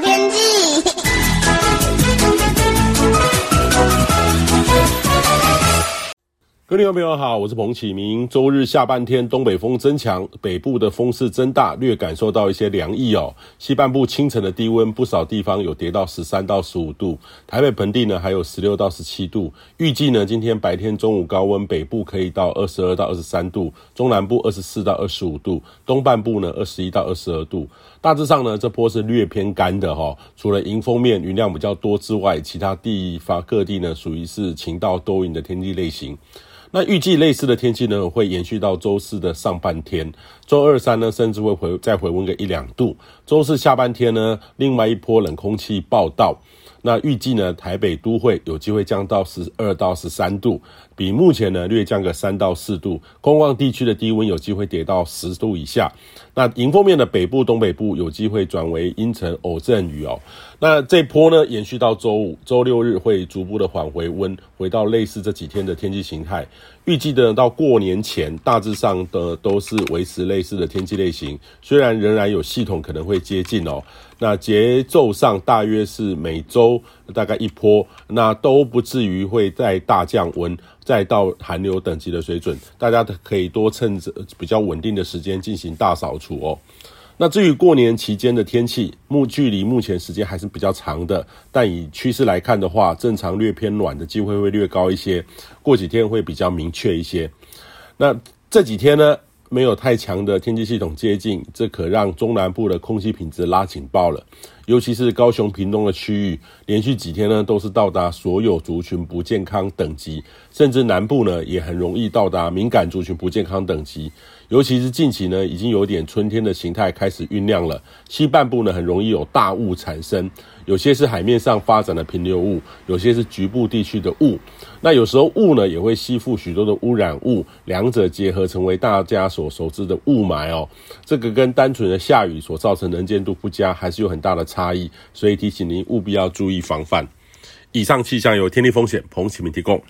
天气。各位朋友好，我是彭启明。周日下半天，东北风增强，北部的风势增大，略感受到一些凉意哦。西半部清晨的低温，不少地方有跌到十三到十五度，台北盆地呢还有十六到十七度。预计呢，今天白天中午高温，北部可以到二十二到二十三度，中南部二十四到二十五度，东半部呢二十一到二十二度。大致上呢，这波是略偏干的哈、哦。除了迎风面云量比较多之外，其他地方各地呢属于是晴到多云的天气类型。那预计类似的天气呢，会延续到周四的上半天，周二三呢，甚至会回再回温个一两度。周四下半天呢，另外一波冷空气报道。那预计呢，台北都会有机会降到十二到十三度，比目前呢略降个三到四度。空旷地区的低温有机会跌到十度以下。那迎风面的北部、东北部有机会转为阴沉偶阵雨哦。那这波呢延续到周五、周六日会逐步的缓回温，回到类似这几天的天气形态。预计的到过年前，大致上的都是维持类似的天气类型，虽然仍然有系统可能会接近哦。那节奏上大约是每周大概一波，那都不至于会再大降温，再到寒流等级的水准，大家可以多趁着比较稳定的时间进行大扫除哦。那至于过年期间的天气，目距离目前时间还是比较长的，但以趋势来看的话，正常略偏暖的机会会略高一些，过几天会比较明确一些。那这几天呢，没有太强的天气系统接近，这可让中南部的空气品质拉警报了。尤其是高雄、屏东的区域，连续几天呢都是到达所有族群不健康等级，甚至南部呢也很容易到达敏感族群不健康等级。尤其是近期呢，已经有点春天的形态开始酝酿了。西半部呢很容易有大雾产生，有些是海面上发展的平流雾，有些是局部地区的雾。那有时候雾呢也会吸附许多的污染物，两者结合成为大家所熟知的雾霾哦。这个跟单纯的下雨所造成能见度不佳还是有很大的差差异，所以提醒您务必要注意防范。以上气象由天气风险彭启明提供。